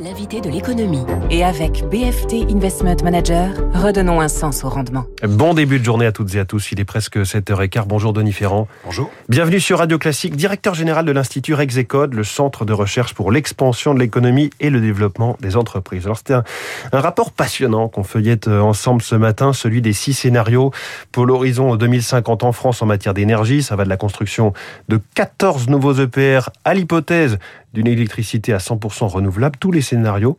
l'invité de l'économie. Et avec BFT Investment Manager, redonnons un sens au rendement. Bon début de journée à toutes et à tous. Il est presque 7h15. Bonjour Denis Ferrand. Bonjour. Bienvenue sur Radio Classique, directeur général de l'Institut Rexecode, le centre de recherche pour l'expansion de l'économie et le développement des entreprises. Alors c'était un, un, rapport passionnant qu'on feuillette euh, ensemble ce matin, celui des six scénarios pour l'horizon 2050 en France en matière d'énergie. Ça va de la construction de 14 nouveaux EPR à l'hypothèse d'une électricité à 100% renouvelable, tous les scénarios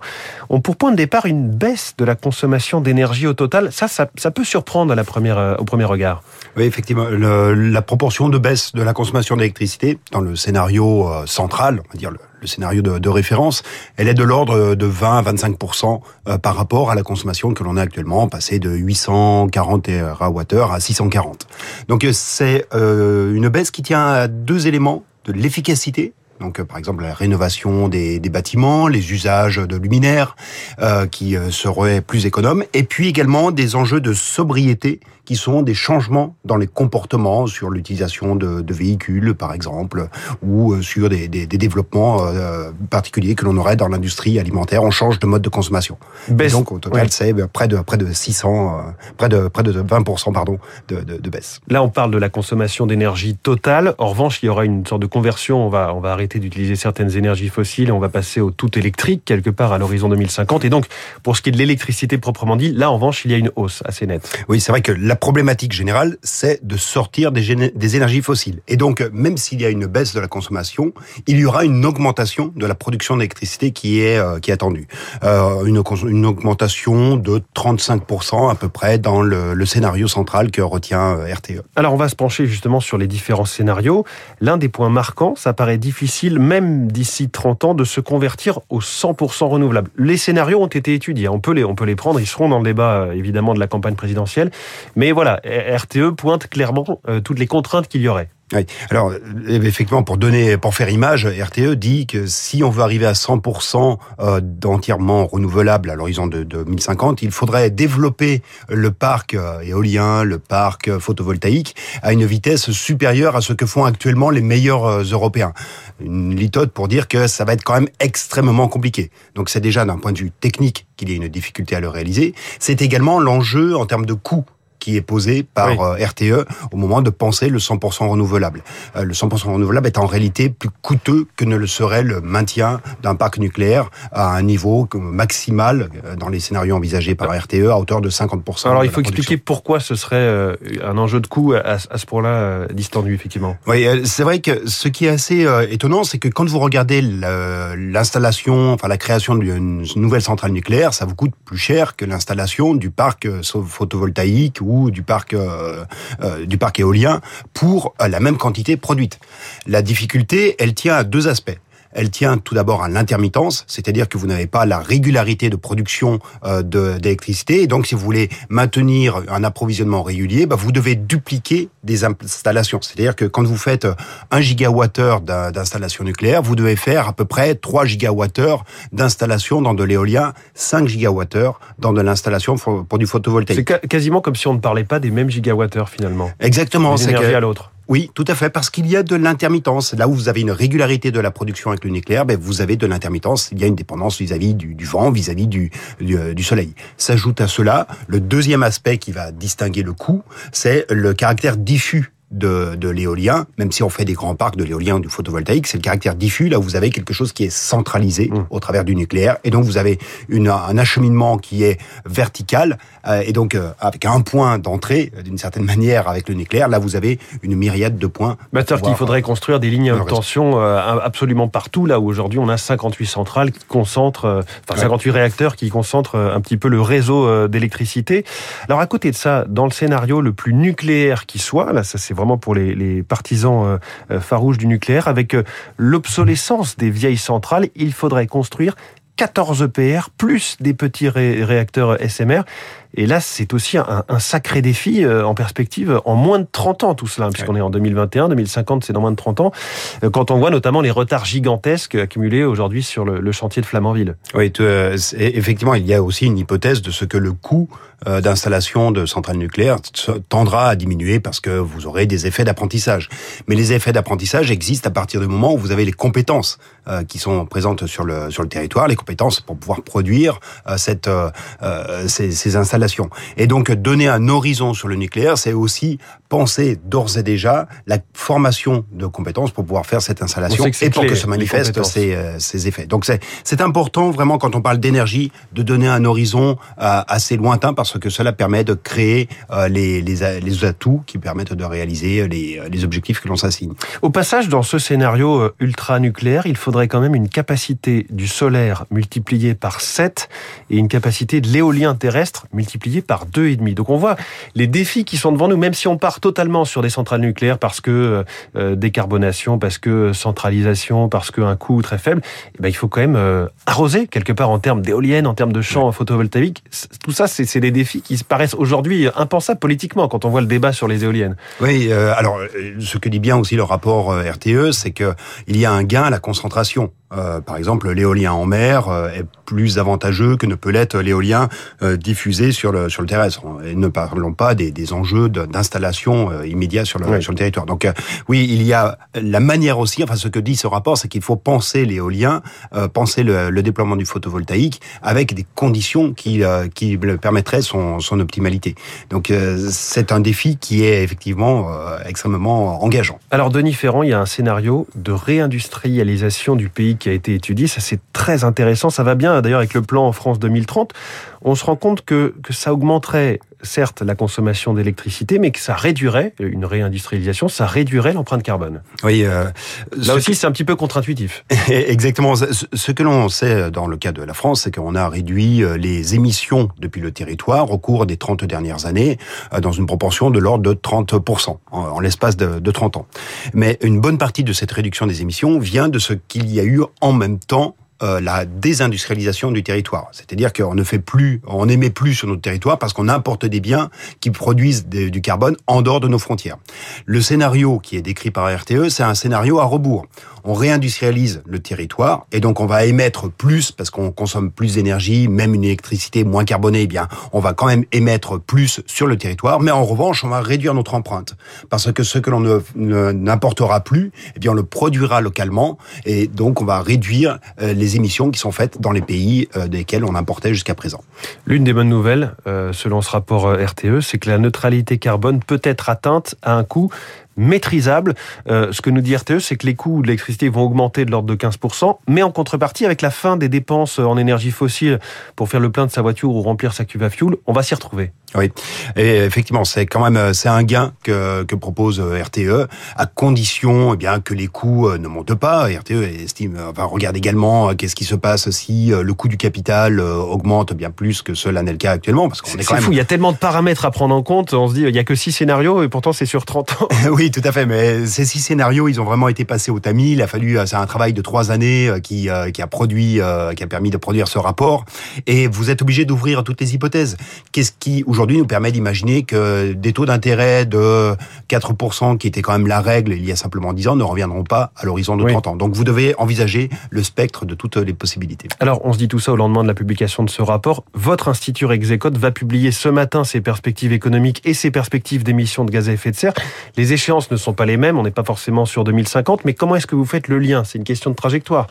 ont pour point de départ une baisse de la consommation d'énergie au total. Ça, ça, ça, peut surprendre à la première, euh, au premier regard. Oui, effectivement. La proportion de baisse de la consommation d'électricité dans le scénario euh, central, on va dire le, scénario de, référence, elle est de l'ordre de 20 à 25% euh, par rapport à la consommation que l'on a actuellement, passée de 840 TWh à 640. Donc c'est euh, une baisse qui tient à deux éléments de l'efficacité donc par exemple la rénovation des, des, bâtiments, les usages de luminaires euh, qui euh, seraient plus économes, et puis également des enjeux de sobriété qui sont des changements dans les comportements sur l'utilisation de, de, véhicules par exemple, ou euh, sur des, des, des développements euh, particuliers que l'on aurait dans l'industrie alimentaire. On change de mode de consommation. Baisse. Et donc au total ouais. c'est près de près de 600, euh, près de près de 20 pardon de, de, de baisse. Là on parle de la consommation d'énergie totale. En revanche il y aura une sorte de conversion. On va on va arrêter d'utiliser certaines énergies fossiles et on va passer au tout électrique quelque part à l'horizon 2050. Et donc, pour ce qui est de l'électricité proprement dit, là, en revanche, il y a une hausse assez nette. Oui, c'est vrai que la problématique générale, c'est de sortir des, des, énergies fossiles. Et donc, même s'il y a une baisse de la consommation, il y aura une augmentation de la production d'électricité qui est euh, qui est attendue. Euh, une, une augmentation de 35% à peu près dans le, le scénario central que retient euh, RTE. Alors, on va se pencher justement sur les différents scénarios. L'un des points marquants, ça paraît difficile, même même d'ici 30 ans de se convertir au 100% renouvelable. Les scénarios ont été étudiés, on peut les, on peut les prendre, ils seront dans le débat euh, évidemment de la campagne présidentielle, mais voilà, RTE pointe clairement euh, toutes les contraintes qu'il y aurait. Oui. Alors effectivement, pour donner, pour faire image, RTE dit que si on veut arriver à 100% euh, d'entièrement renouvelable à l'horizon de 2050, il faudrait développer le parc euh, éolien, le parc photovoltaïque à une vitesse supérieure à ce que font actuellement les meilleurs euh, Européens. Une litote pour dire que ça va être quand même extrêmement compliqué. Donc c'est déjà d'un point de vue technique qu'il y a une difficulté à le réaliser. C'est également l'enjeu en termes de coût qui est posé par oui. RTE au moment de penser le 100% renouvelable. Euh, le 100% renouvelable est en réalité plus coûteux que ne le serait le maintien d'un parc nucléaire à un niveau maximal euh, dans les scénarios envisagés par RTE à hauteur de 50%. Alors il faut expliquer pourquoi ce serait euh, un enjeu de coût à, ce point-là distendu effectivement. Oui, c'est vrai que ce qui est assez étonnant, c'est que quand vous regardez l'installation, enfin la création d'une nouvelle centrale nucléaire, ça vous coûte plus cher que l'installation du parc photovoltaïque ou du parc euh, euh, du parc éolien pour la même quantité produite. La difficulté, elle tient à deux aspects elle tient tout d'abord à l'intermittence, c'est-à-dire que vous n'avez pas la régularité de production euh, d'électricité. Et donc, si vous voulez maintenir un approvisionnement régulier, bah, vous devez dupliquer des installations. C'est-à-dire que quand vous faites 1 gigawattheure d'installation nucléaire, vous devez faire à peu près 3 gigawattheures d'installation dans de l'éolien, 5 gigawattheures dans de l'installation pour du photovoltaïque. C'est quasiment comme si on ne parlait pas des mêmes gigawattheures finalement. Exactement. Énergie à l'autre. Oui, tout à fait, parce qu'il y a de l'intermittence. Là où vous avez une régularité de la production avec le nucléaire, ben vous avez de l'intermittence. Il y a une dépendance vis-à-vis du, vent, vis-à-vis du, du, du, soleil. S'ajoute à cela le deuxième aspect qui va distinguer le coût, c'est le caractère diffus de, de l'éolien, même si on fait des grands parcs de l'éolien ou du photovoltaïque, c'est le caractère diffus, là vous avez quelque chose qui est centralisé mmh. au travers du nucléaire, et donc vous avez une, un acheminement qui est vertical, euh, et donc euh, avec un point d'entrée, d'une certaine manière, avec le nucléaire, là vous avez une myriade de points. Bah, cest qu'il faudrait construire des lignes à haute tension euh, absolument partout, là où aujourd'hui on a 58 centrales qui concentrent, euh, enfin 58 ouais. réacteurs qui concentrent un petit peu le réseau d'électricité. Alors à côté de ça, dans le scénario le plus nucléaire qui soit, là ça c'est vraiment pour les, partisans euh, farouches du nucléaire, avec euh, l'obsolescence des vieilles centrales, il faudrait construire 14 EPR plus des petits ré réacteurs SMR. Et là, c'est aussi un, un, sacré défi euh, en perspective en moins de 30 ans, tout cela, puisqu'on est en 2021, 2050, c'est dans moins de 30 ans, euh, quand on voit notamment les retards gigantesques accumulés aujourd'hui sur le, le, chantier de Flamanville. Oui, euh, effectivement, il y a aussi une hypothèse de ce que le coût d'installation de centrales nucléaires tendra à diminuer parce que vous aurez des effets d'apprentissage. Mais les effets d'apprentissage existent à partir du moment où vous avez les compétences qui sont présentes sur le, sur le territoire, les compétences compétences pour pouvoir produire cette, ces, ces installations. Et donc donner un horizon sur le nucléaire, c'est aussi penser d'ores et déjà la formation de compétences pour pouvoir faire cette installation et pour que se manifestent ces, ces, effets. Donc c'est important vraiment quand on parle d'énergie de donner un horizon assez lointain parce que cela permet de créer les, les, les atouts qui permettent de réaliser les, les objectifs que l'on s'assigne. Au passage, dans ce scénario euh, ultra-nucléaire, il faudrait quand même une capacité du solaire multipliée par 7 et une capacité de l'éolien terrestre multipliée par 2,5. Donc on voit les défis qui sont devant nous, même si on part totalement sur des centrales nucléaires parce que euh, euh, décarbonation, parce que centralisation, parce qu'un coût très faible, eh ben, il faut quand même arroser quelque part en termes d'éoliennes, en termes de champs photovoltaïques. Tout ça, c'est des défis qui paraissent aujourd'hui impensables politiquement quand on voit le débat sur les éoliennes. Oui, alors ce que dit bien aussi le rapport RTE, c'est que il y a un gain à la concentration. Euh, par exemple, l'éolien en mer euh, est plus avantageux que ne peut l'être l'éolien euh, diffusé sur le sur le terrestre. Et ne parlons pas des, des enjeux d'installation immédiat sur le sur le territoire. Donc oui, il y a la manière aussi. Enfin, ce que dit ce rapport, c'est qu'il faut penser l'éolien, penser le, le, déploiement du photovoltaïque avec des conditions qui qui permettraient son son optimalité. Donc c'est un défi qui est effectivement extrêmement engageant. Alors Denis Ferrand, il y a un scénario de réindustrialisation du pays qui a été étudié. Ça, c'est très intéressant. Ça va bien, d'ailleurs, avec le plan France 2030. On se rend compte que, que ça augmenterait certes la consommation d'électricité, mais que ça réduirait, une réindustrialisation, ça réduirait l'empreinte carbone. Oui, euh, là aussi c'est un petit peu contre-intuitif. Exactement. Ce que l'on sait dans le cas de la France, c'est qu'on a réduit euh, les émissions depuis le territoire au cours des 30 dernières années euh, dans une proportion de l'ordre de 30% en, l'espace de, de 30 ans. Mais une bonne partie de cette réduction des émissions vient de ce qu'il y a eu en même temps euh, la désindustrialisation du territoire. C'est-à-dire qu'on ne fait plus, on n'émet plus sur notre territoire parce qu'on importe des biens qui produisent du carbone en dehors de nos frontières. Le scénario qui est décrit par RTE, c'est un scénario à rebours. On réindustrialise le territoire et donc on va émettre plus parce qu'on consomme plus d'énergie, même une électricité moins carbonée, eh bien on va quand même émettre plus sur le territoire, mais en revanche on va réduire notre empreinte parce que ce que l'on n'importera plus, eh bien on le produira localement et donc on va réduire euh, émissions qui sont faites dans les pays euh, desquels on importait jusqu'à présent. L'une des bonnes nouvelles, euh, selon ce rapport euh, RTE, c'est que la neutralité carbone peut être atteinte à un coût maîtrisable. Euh, ce que nous dit RTE, c'est que les coûts de l'électricité vont augmenter de l'ordre de 15%, mais en contrepartie, avec la fin des dépenses en énergie fossile pour faire le plein de sa voiture ou remplir sa cuve à fuel, on va s'y retrouver. Oui, et effectivement, c'est quand même euh, c'est un gain que, que propose euh, RTE à condition eh bien que les coûts ne montent pas. RTE estime va regarde également qu'est-ce qui se passe si le coût du capital augmente bien plus que cela n'est le cas actuellement parce qu'on est, fou, il y a tellement de paramètres à prendre en compte, on se dit il y a que six scénarios et pourtant c'est sur 30 ans. oui, tout à fait. Mais ces six scénarios, ils ont vraiment été passés au tamis. Il a fallu, euh, c'est un travail de trois années euh, qui, euh, qui a produit, qui a permis de produire ce rapport. Et vous êtes obligé d'ouvrir toutes les hypothèses. Qu'est-ce qui aujourd'hui nous permet d'imaginer que des taux d'intérêt de 4%, qui était quand même la règle il y a simplement 10 ans, ne reviendront pas à l'horizon de 30 ans? Donc vous devez envisager le spectre de toutes les possibilités. Alors on se dit tout ça au lendemain de la publication de ce rapport. Votre institut Execot va publier ce matin ses perspectives économiques et ses perspectives d'émissions de gaz à effet de serre. Les échéances ne sont pas les mêmes, on n'est pas forcément sur 2050, mais comment est-ce que vous faites le lien? C'est une question de trajectoire.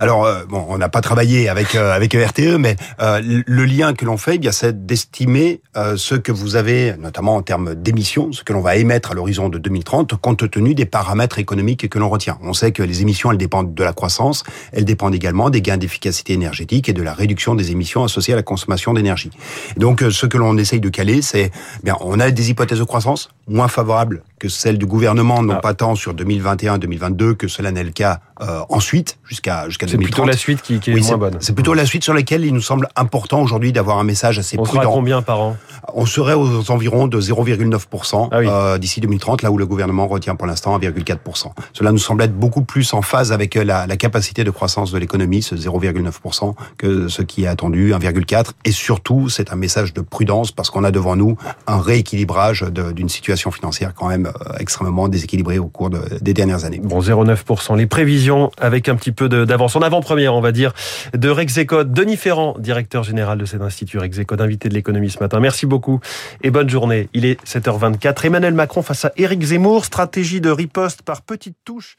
Alors, euh, bon, on n'a pas travaillé avec euh, avec RTE, mais euh, le lien que l'on fait, eh c'est d'estimer ce que vous avez, notamment en termes d'émissions, ce que l'on va émettre à l'horizon de 2030, compte tenu des paramètres économiques que l'on retient. On sait que les émissions, elles dépendent de la croissance, elles dépendent également des gains d'efficacité énergétique et de la réduction des émissions associées à la consommation d'énergie. Donc, ce que l'on essaye de caler, c'est, eh bien, on a des hypothèses de croissance moins favorables que celle du gouvernement, non ah. pas tant sur 2021-2022 que cela n'est le cas euh, ensuite, jusqu'à jusqu'à 2030. C'est plutôt la suite qui, qui est moins bonne. C'est plutôt la suite sur laquelle il nous semble important aujourd'hui d'avoir un message assez On prudent. On combien par an? On serait aux environs de 0,9% ah euh, d'ici 2030, là où le gouvernement retient pour l'instant 1,4%. Cela nous semble être beaucoup plus en phase avec euh, la, la capacité de croissance de l'économie, ce 0,9%, que ce qui est attendu, 1,4%. Et surtout, c'est un message de prudence parce qu'on a devant nous un rééquilibrage d'une situation financière quand même euh, extrêmement déséquilibrée au cours de, des dernières années. Bon, 0,9%. Les prévisions avec un petit peu d'avance, en avant-première, on va dire, de Rexecode. Denis Ferrand, directeur général de cet institut Rexecode, invité de l'économie ce matin. Merci beaucoup et bonne journée. Il est 7h24. Emmanuel Macron face à Éric Zemmour, stratégie de riposte par petites touches.